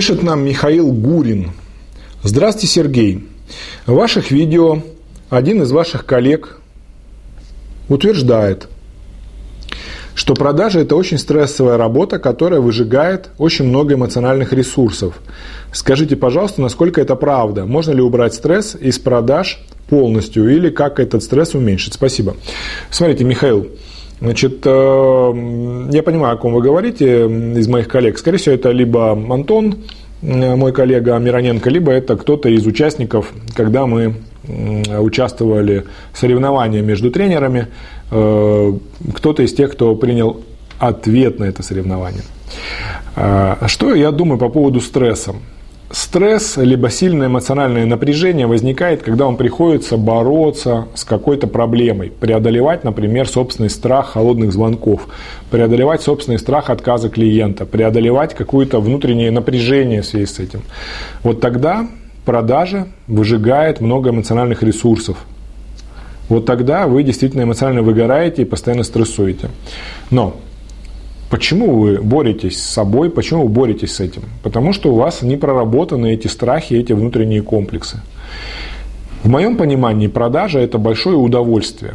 Пишет нам Михаил Гурин. Здравствуйте, Сергей. В ваших видео один из ваших коллег утверждает, что продажа – это очень стрессовая работа, которая выжигает очень много эмоциональных ресурсов. Скажите, пожалуйста, насколько это правда? Можно ли убрать стресс из продаж полностью или как этот стресс уменьшить? Спасибо. Смотрите, Михаил, Значит, э, я понимаю, о ком вы говорите из моих коллег. Скорее всего, это либо Антон, мой коллега Мироненко, либо это кто-то из участников, когда мы участвовали в соревновании между тренерами, э, кто-то из тех, кто принял ответ на это соревнование. Что я думаю по поводу стресса? Стресс, либо сильное эмоциональное напряжение возникает, когда вам приходится бороться с какой-то проблемой, преодолевать, например, собственный страх холодных звонков, преодолевать собственный страх отказа клиента, преодолевать какое-то внутреннее напряжение в связи с этим. Вот тогда продажа выжигает много эмоциональных ресурсов. Вот тогда вы действительно эмоционально выгораете и постоянно стрессуете. Но Почему вы боретесь с собой, почему вы боретесь с этим? Потому что у вас не проработаны эти страхи, эти внутренние комплексы. В моем понимании продажа – это большое удовольствие.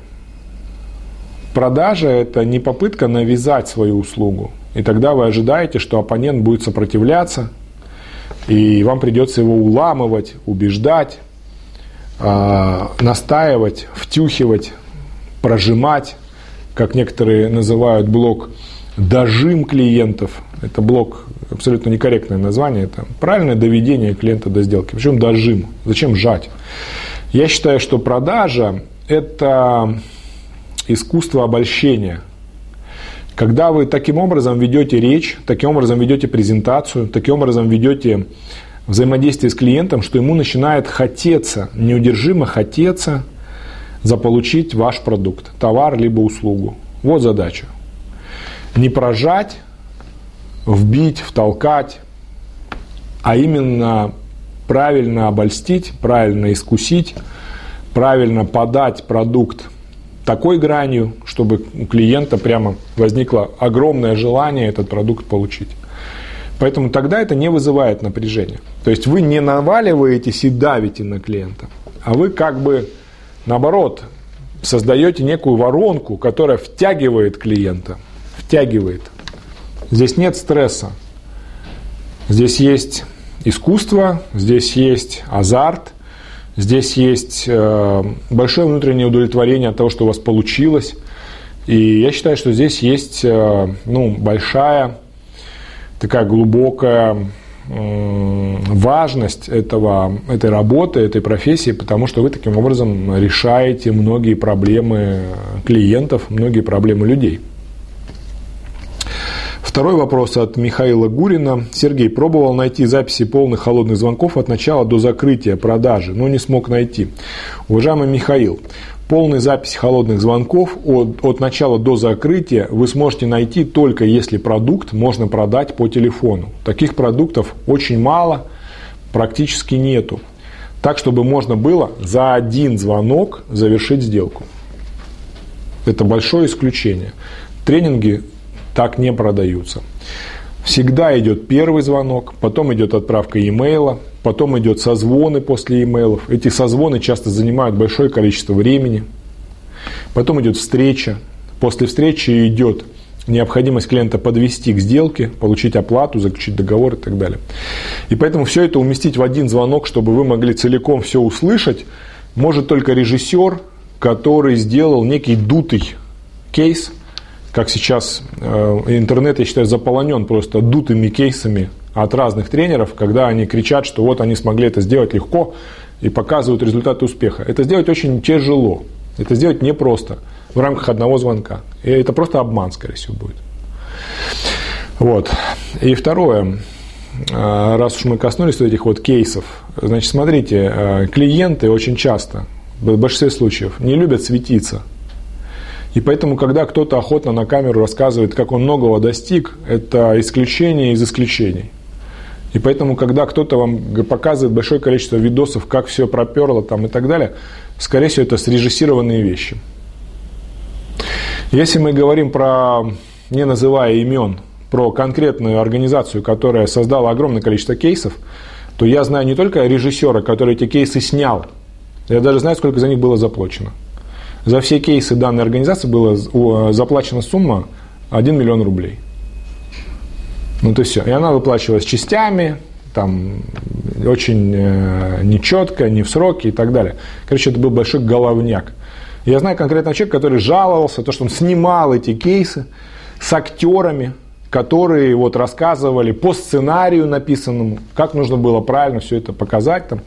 Продажа – это не попытка навязать свою услугу. И тогда вы ожидаете, что оппонент будет сопротивляться, и вам придется его уламывать, убеждать, а, настаивать, втюхивать, прожимать, как некоторые называют блок дожим клиентов. Это блок абсолютно некорректное название. Это правильное доведение клиента до сделки. Причем дожим. Зачем жать? Я считаю, что продажа – это искусство обольщения. Когда вы таким образом ведете речь, таким образом ведете презентацию, таким образом ведете взаимодействие с клиентом, что ему начинает хотеться, неудержимо хотеться заполучить ваш продукт, товар либо услугу. Вот задача не прожать, вбить, втолкать, а именно правильно обольстить, правильно искусить, правильно подать продукт такой гранью, чтобы у клиента прямо возникло огромное желание этот продукт получить. Поэтому тогда это не вызывает напряжения. То есть вы не наваливаетесь и давите на клиента, а вы как бы наоборот создаете некую воронку, которая втягивает клиента – втягивает. Здесь нет стресса. Здесь есть искусство, здесь есть азарт, здесь есть э, большое внутреннее удовлетворение от того, что у вас получилось. И я считаю, что здесь есть э, ну, большая, такая глубокая важность этого, этой работы, этой профессии, потому что вы таким образом решаете многие проблемы клиентов, многие проблемы людей. Второй вопрос от Михаила Гурина. Сергей, пробовал найти записи полных холодных звонков от начала до закрытия продажи, но не смог найти. Уважаемый Михаил, полные записи холодных звонков от, от начала до закрытия вы сможете найти только если продукт можно продать по телефону. Таких продуктов очень мало, практически нету. Так, чтобы можно было за один звонок завершить сделку. Это большое исключение. Тренинги так не продаются. Всегда идет первый звонок, потом идет отправка имейла, потом идет созвоны после имейлов. Эти созвоны часто занимают большое количество времени. Потом идет встреча. После встречи идет необходимость клиента подвести к сделке, получить оплату, заключить договор и так далее. И поэтому все это уместить в один звонок, чтобы вы могли целиком все услышать, может только режиссер, который сделал некий дутый кейс – как сейчас э, интернет, я считаю, заполонен просто дутыми кейсами от разных тренеров, когда они кричат, что вот они смогли это сделать легко и показывают результаты успеха. Это сделать очень тяжело. Это сделать непросто в рамках одного звонка. И это просто обман, скорее всего, будет. Вот. И второе, э, раз уж мы коснулись этих вот кейсов, значит, смотрите, э, клиенты очень часто, в большинстве случаев, не любят светиться – и поэтому, когда кто-то охотно на камеру рассказывает, как он многого достиг, это исключение из исключений. И поэтому, когда кто-то вам показывает большое количество видосов, как все проперло там и так далее, скорее всего, это срежиссированные вещи. Если мы говорим про, не называя имен, про конкретную организацию, которая создала огромное количество кейсов, то я знаю не только режиссера, который эти кейсы снял, я даже знаю, сколько за них было заплачено. За все кейсы данной организации была заплачена сумма 1 миллион рублей. Ну, то все. И она выплачивалась частями, там, очень э, нечетко, не в сроки и так далее. Короче, это был большой головняк. Я знаю конкретного человека, который жаловался, то, что он снимал эти кейсы с актерами, которые вот рассказывали по сценарию написанному, как нужно было правильно все это показать. Там.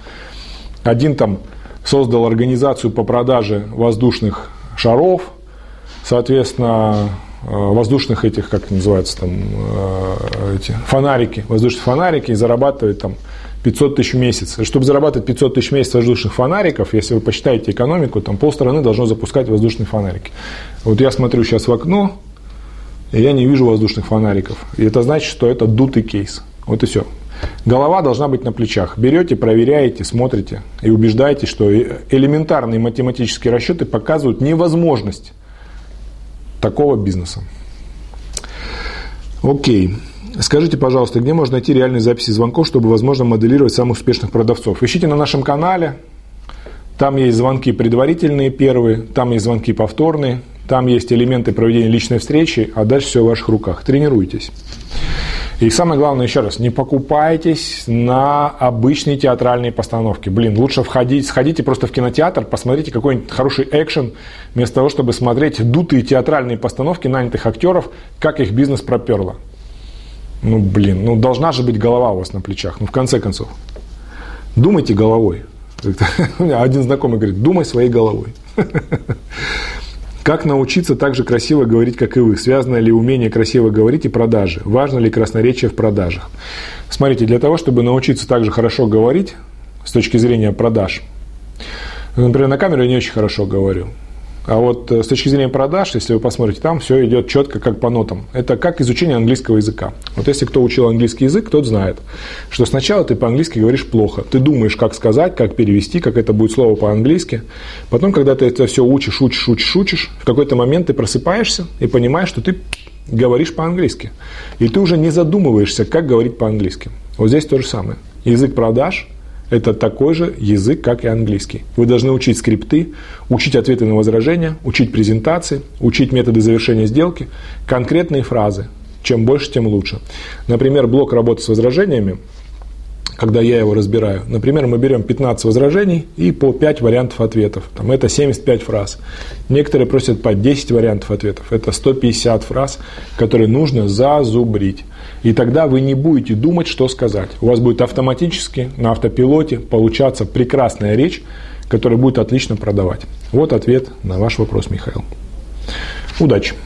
Один там создал организацию по продаже воздушных шаров, соответственно, э, воздушных этих, как называется там, э, эти фонарики, воздушные фонарики, и зарабатывает там 500 тысяч в месяц. Чтобы зарабатывать 500 тысяч в месяц воздушных фонариков, если вы посчитаете экономику, там полстраны должно запускать воздушные фонарики. Вот я смотрю сейчас в окно, и я не вижу воздушных фонариков. И это значит, что это дутый кейс. Вот и все. Голова должна быть на плечах. Берете, проверяете, смотрите и убеждаетесь, что элементарные математические расчеты показывают невозможность такого бизнеса. Окей. Скажите, пожалуйста, где можно найти реальные записи звонков, чтобы, возможно, моделировать самых успешных продавцов? Ищите на нашем канале. Там есть звонки предварительные первые, там есть звонки повторные, там есть элементы проведения личной встречи, а дальше все в ваших руках. Тренируйтесь. И самое главное, еще раз, не покупайтесь на обычные театральные постановки. Блин, лучше входить, сходите просто в кинотеатр, посмотрите какой-нибудь хороший экшен, вместо того, чтобы смотреть дутые театральные постановки нанятых актеров, как их бизнес проперло. Ну, блин, ну должна же быть голова у вас на плечах, ну, в конце концов. Думайте головой. Один знакомый говорит, думай своей головой. Как научиться так же красиво говорить, как и вы? Связано ли умение красиво говорить и продажи? Важно ли красноречие в продажах? Смотрите, для того, чтобы научиться так же хорошо говорить с точки зрения продаж, например, на камеру я не очень хорошо говорю. А вот э, с точки зрения продаж, если вы посмотрите, там все идет четко, как по нотам. Это как изучение английского языка. Вот если кто учил английский язык, тот знает, что сначала ты по-английски говоришь плохо. Ты думаешь, как сказать, как перевести, как это будет слово по-английски. Потом, когда ты это все учишь, учишь, учишь, учишь, в какой-то момент ты просыпаешься и понимаешь, что ты говоришь по-английски. И ты уже не задумываешься, как говорить по-английски. Вот здесь то же самое. Язык продаж это такой же язык, как и английский. Вы должны учить скрипты, учить ответы на возражения, учить презентации, учить методы завершения сделки, конкретные фразы. Чем больше, тем лучше. Например, блок работы с возражениями, когда я его разбираю, например, мы берем 15 возражений и по 5 вариантов ответов. Там это 75 фраз. Некоторые просят по 10 вариантов ответов. Это 150 фраз, которые нужно зазубрить. И тогда вы не будете думать, что сказать. У вас будет автоматически на автопилоте получаться прекрасная речь, которая будет отлично продавать. Вот ответ на ваш вопрос, Михаил. Удачи!